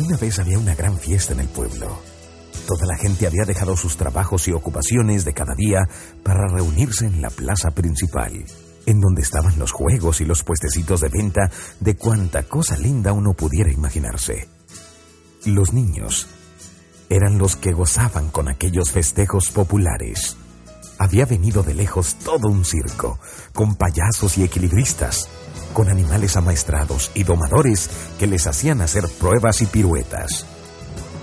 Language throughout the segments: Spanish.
Una vez había una gran fiesta en el pueblo. Toda la gente había dejado sus trabajos y ocupaciones de cada día para reunirse en la plaza principal, en donde estaban los juegos y los puestecitos de venta de cuanta cosa linda uno pudiera imaginarse. Los niños eran los que gozaban con aquellos festejos populares. Había venido de lejos todo un circo, con payasos y equilibristas, con animales amaestrados y domadores que les hacían hacer pruebas y piruetas.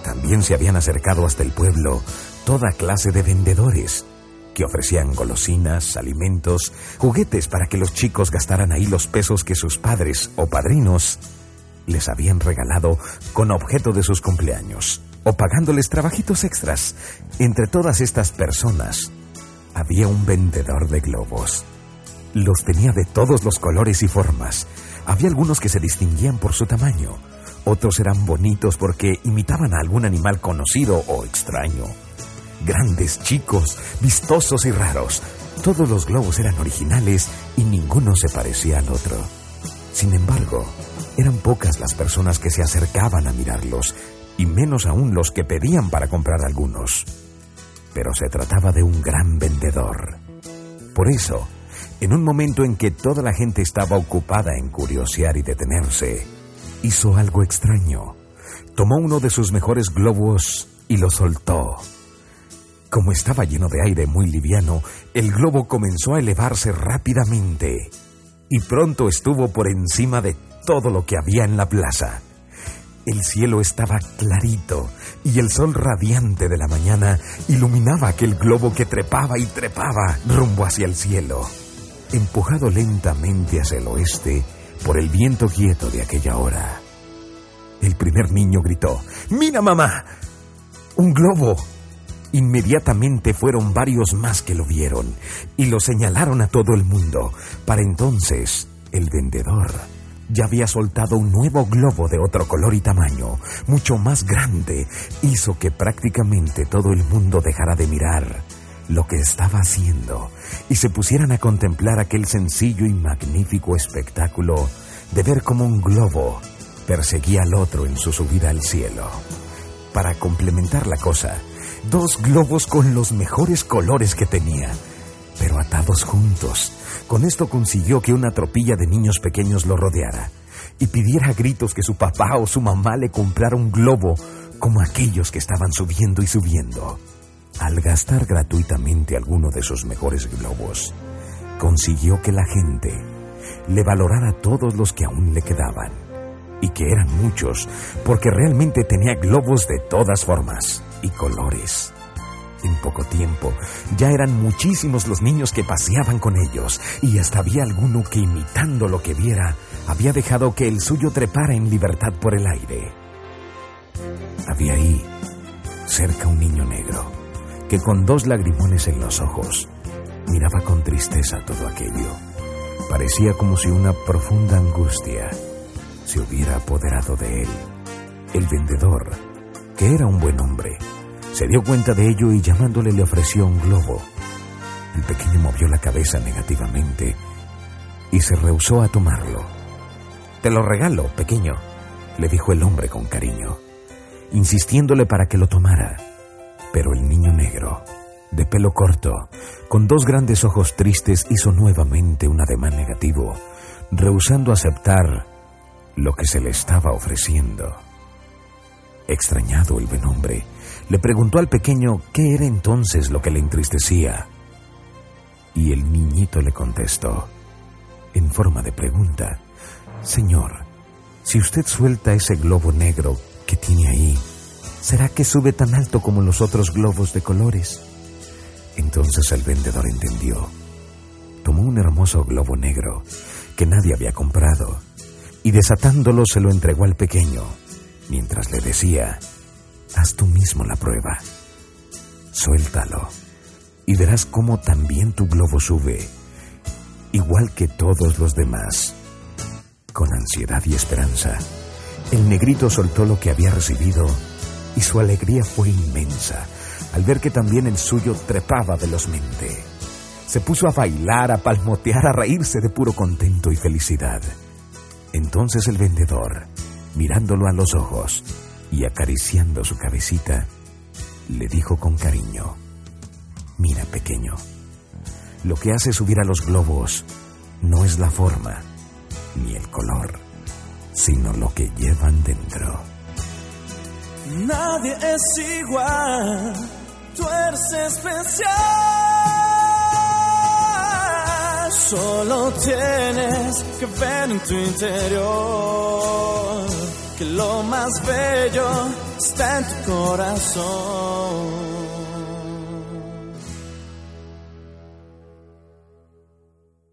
También se habían acercado hasta el pueblo toda clase de vendedores que ofrecían golosinas, alimentos, juguetes para que los chicos gastaran ahí los pesos que sus padres o padrinos les habían regalado con objeto de sus cumpleaños o pagándoles trabajitos extras. Entre todas estas personas había un vendedor de globos. Los tenía de todos los colores y formas. Había algunos que se distinguían por su tamaño. Otros eran bonitos porque imitaban a algún animal conocido o extraño. Grandes, chicos, vistosos y raros. Todos los globos eran originales y ninguno se parecía al otro. Sin embargo, eran pocas las personas que se acercaban a mirarlos, y menos aún los que pedían para comprar algunos. Pero se trataba de un gran vendedor. Por eso, en un momento en que toda la gente estaba ocupada en curiosear y detenerse, hizo algo extraño. Tomó uno de sus mejores globos y lo soltó. Como estaba lleno de aire muy liviano, el globo comenzó a elevarse rápidamente y pronto estuvo por encima de todo lo que había en la plaza. El cielo estaba clarito y el sol radiante de la mañana iluminaba aquel globo que trepaba y trepaba rumbo hacia el cielo, empujado lentamente hacia el oeste por el viento quieto de aquella hora. El primer niño gritó, ¡Mira, mamá! ¡Un globo! Inmediatamente fueron varios más que lo vieron y lo señalaron a todo el mundo. Para entonces, el vendedor ya había soltado un nuevo globo de otro color y tamaño, mucho más grande, hizo que prácticamente todo el mundo dejara de mirar lo que estaba haciendo y se pusieran a contemplar aquel sencillo y magnífico espectáculo de ver cómo un globo perseguía al otro en su subida al cielo. Para complementar la cosa, dos globos con los mejores colores que tenía, pero atados juntos. Con esto consiguió que una tropilla de niños pequeños lo rodeara y pidiera a gritos que su papá o su mamá le comprara un globo como aquellos que estaban subiendo y subiendo. Al gastar gratuitamente alguno de sus mejores globos, consiguió que la gente le valorara todos los que aún le quedaban, y que eran muchos, porque realmente tenía globos de todas formas y colores. En poco tiempo ya eran muchísimos los niños que paseaban con ellos y hasta había alguno que imitando lo que viera había dejado que el suyo trepara en libertad por el aire. Había ahí, cerca un niño negro, que con dos lagrimones en los ojos miraba con tristeza todo aquello. Parecía como si una profunda angustia se hubiera apoderado de él. El vendedor, que era un buen hombre, se dio cuenta de ello y llamándole le ofreció un globo. El pequeño movió la cabeza negativamente y se rehusó a tomarlo. Te lo regalo, pequeño, le dijo el hombre con cariño, insistiéndole para que lo tomara. Pero el niño negro, de pelo corto, con dos grandes ojos tristes, hizo nuevamente un ademán negativo, rehusando aceptar lo que se le estaba ofreciendo. Extrañado el buen hombre, le preguntó al pequeño qué era entonces lo que le entristecía. Y el niñito le contestó, en forma de pregunta, Señor, si usted suelta ese globo negro que tiene ahí, ¿será que sube tan alto como los otros globos de colores? Entonces el vendedor entendió. Tomó un hermoso globo negro que nadie había comprado y desatándolo se lo entregó al pequeño, mientras le decía, haz tú mismo la prueba. Suéltalo y verás cómo también tu globo sube, igual que todos los demás. Con ansiedad y esperanza, el negrito soltó lo que había recibido y su alegría fue inmensa al ver que también el suyo trepaba velozmente. Se puso a bailar, a palmotear, a reírse de puro contento y felicidad. Entonces el vendedor, mirándolo a los ojos, y acariciando su cabecita, le dijo con cariño, Mira pequeño, lo que hace subir a los globos no es la forma ni el color, sino lo que llevan dentro. Nadie es igual, tú eres especial. Solo tienes que ver en tu interior que lo más bello está en tu corazón.